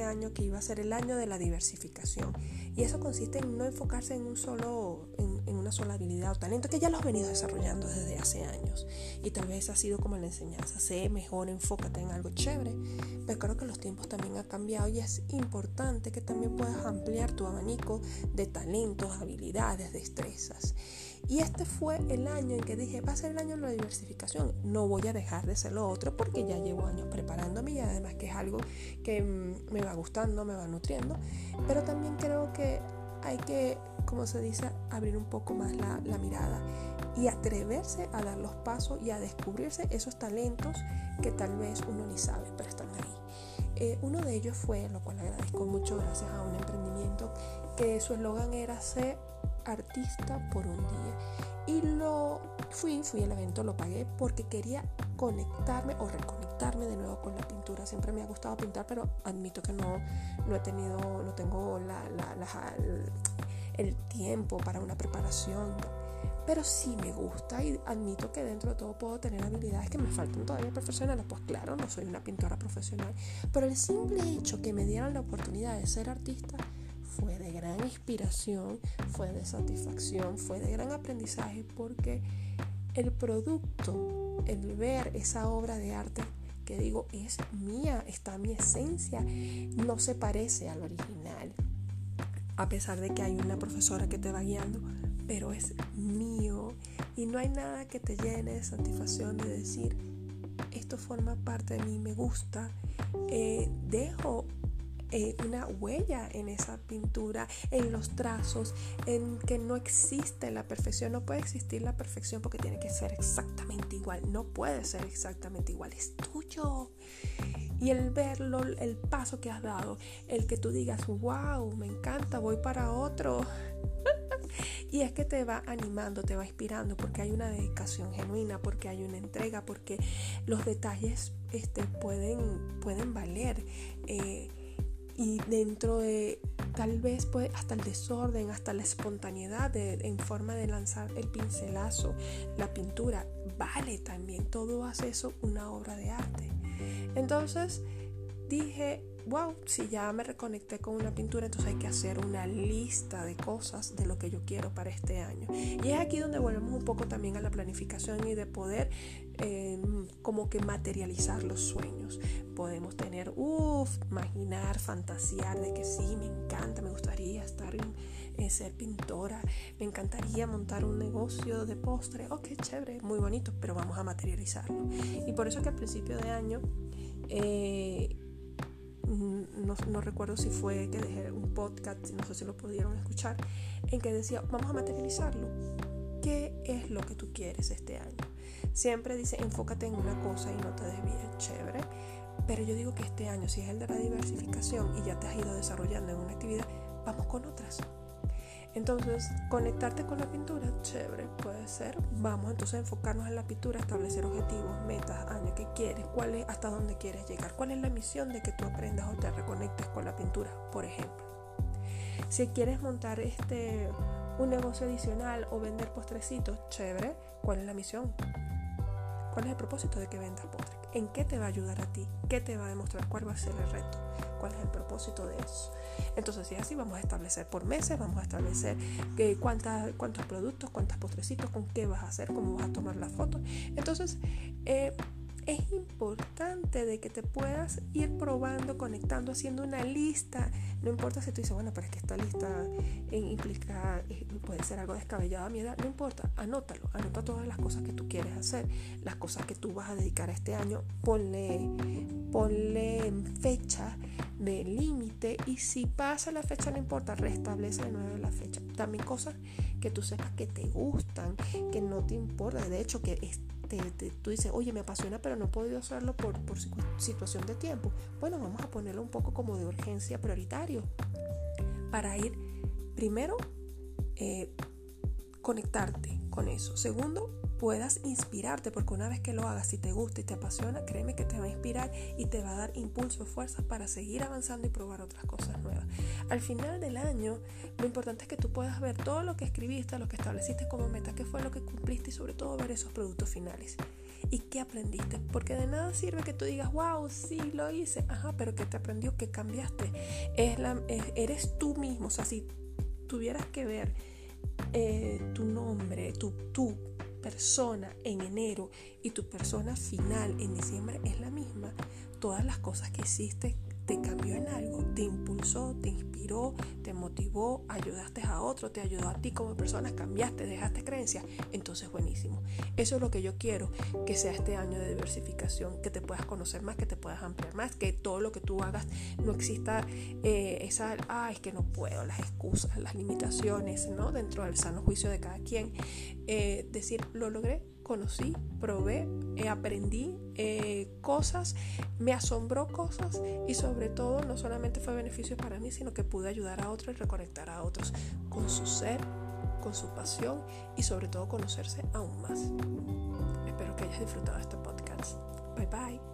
este año que iba a ser el año de la diversificación. Y eso consiste en no enfocarse en un solo, en, en una sola habilidad o talento que ya lo has venido desarrollando desde hace años. Y tal vez ha sido como la enseñanza, sé mejor, enfócate en algo chévere. Pero creo que los tiempos también han cambiado y es importante que también puedas ampliar tu abanico de talentos, habilidades, destrezas. Y este fue el año en que dije, va a ser el año de la diversificación. No voy a dejar de ser lo otro porque ya llevo años preparándome además que es algo que mm, me va gustando, me va nutriendo. Pero también creo que hay que, como se dice, abrir un poco más la, la mirada y atreverse a dar los pasos y a descubrirse esos talentos que tal vez uno ni sabe, pero están ahí. Eh, uno de ellos fue, lo cual agradezco mucho gracias a un emprendimiento, que su eslogan era ser artista por un día. Y lo fui, fui al evento, lo pagué porque quería conectarme o reconectarme de nuevo con la pintura. Siempre me ha gustado pintar, pero admito que no, no he tenido, no tengo la, la, la, el tiempo para una preparación. Pero sí me gusta y admito que dentro de todo puedo tener habilidades que me faltan todavía profesionales. Pues claro, no soy una pintora profesional. Pero el simple hecho que me dieran la oportunidad de ser artista fue de gran inspiración, fue de satisfacción, fue de gran aprendizaje porque el producto, el ver esa obra de arte digo es mía, está mi esencia, no se parece al original. A pesar de que hay una profesora que te va guiando, pero es mío y no hay nada que te llene de satisfacción de decir esto forma parte de mí, me gusta, eh, dejo eh, una huella en esa pintura, en los trazos, en que no existe la perfección. No puede existir la perfección porque tiene que ser exactamente igual. No puede ser exactamente igual. Es tuyo. Y el verlo, el paso que has dado, el que tú digas, wow, me encanta, voy para otro. y es que te va animando, te va inspirando, porque hay una dedicación genuina, porque hay una entrega, porque los detalles este, pueden, pueden valer. Eh, y dentro de tal vez puede hasta el desorden, hasta la espontaneidad en forma de lanzar el pincelazo, la pintura, vale también, todo hace eso una obra de arte. Entonces dije, wow, si ya me reconecté con una pintura, entonces hay que hacer una lista de cosas de lo que yo quiero para este año. Y es aquí donde volvemos un poco también a la planificación y de poder em, como que materializar los sueños. Podemos tener, uff, imaginar, fantasear de que sí, me encanta, me gustaría estar en, ser pintora, me encantaría montar un negocio de postre, oh, qué chévere, muy bonito, pero vamos a materializarlo. Y por eso que al principio de año... Eh, no, recuerdo si fue que dejé un podcast, no sé si lo pudieron escuchar, en que decía, vamos a materializarlo. ¿Qué es lo que tú quieres este año? Siempre dice, enfócate en una cosa y no te desvíes, chévere. Pero yo digo que este año, si es el de la diversificación y ya te has ido desarrollando en una actividad, vamos con otras. Entonces, conectarte con la pintura, chévere, puede ser. Vamos entonces a enfocarnos en la pintura, establecer objetivos, metas, años que quieres, cuál es, hasta dónde quieres llegar, cuál es la misión de que tú aprendas o te reconectes con la pintura, por ejemplo. Si quieres montar este un negocio adicional o vender postrecitos, chévere, ¿cuál es la misión? ¿Cuál es el propósito de que vendas postres? ¿En qué te va a ayudar a ti? ¿Qué te va a demostrar? ¿Cuál va a ser el reto? ¿Cuál es el propósito de eso? Entonces, si es así, vamos a establecer por meses, vamos a establecer que cuántas, cuántos productos, cuántos postrecitos, con qué vas a hacer, cómo vas a tomar la foto. Entonces, eh, es importante de que te puedas ir probando, conectando, haciendo una lista. No importa si tú dices, bueno, pero es que esta lista implica, eh, puede ser algo descabellado a mi edad, no importa, anótalo, anota todas las cosas que tú quieres hacer, las cosas que tú vas a dedicar a este año, ponle, ponle fecha de límite y si pasa la fecha no importa, restablece de nuevo la fecha. También cosas que tú sepas que te gustan, que no te importa, de hecho que tú dices, oye, me apasiona, pero no he podido hacerlo por, por situación de tiempo. Bueno, vamos a ponerlo un poco como de urgencia prioritario para ir, primero, eh, conectarte con eso. Segundo, puedas inspirarte, porque una vez que lo hagas, si te gusta y te apasiona, créeme que te va a inspirar y te va a dar impulso, fuerzas para seguir avanzando y probar otras cosas nuevas. Al final del año, lo importante es que tú puedas ver todo lo que escribiste, lo que estableciste como meta, qué fue lo que cumpliste y sobre todo ver esos productos finales. ¿Y qué aprendiste? Porque de nada sirve que tú digas, wow, sí, lo hice. Ajá, pero ¿qué te aprendió? ¿Qué cambiaste? Es la, eres tú mismo. O sea, si tuvieras que ver eh, tu nombre, tu, tu persona en enero y tu persona final en diciembre es la misma, todas las cosas que hiciste te cambió en algo, te te inspiró, te motivó, ayudaste a otro, te ayudó a ti como persona, cambiaste, dejaste creencias, entonces buenísimo. Eso es lo que yo quiero que sea este año de diversificación, que te puedas conocer más, que te puedas ampliar más, que todo lo que tú hagas no exista eh, esa, ah, es que no puedo, las excusas, las limitaciones, ¿no? Dentro del sano juicio de cada quien. Eh, decir, lo logré, conocí, probé, eh, aprendí eh, cosas, me asombró cosas y sobre todo no solamente fue beneficio para mí, sino que pude ayudar a otros y reconectar a otros con su ser, con su pasión y sobre todo conocerse aún más. Espero que hayas disfrutado de este podcast. Bye bye.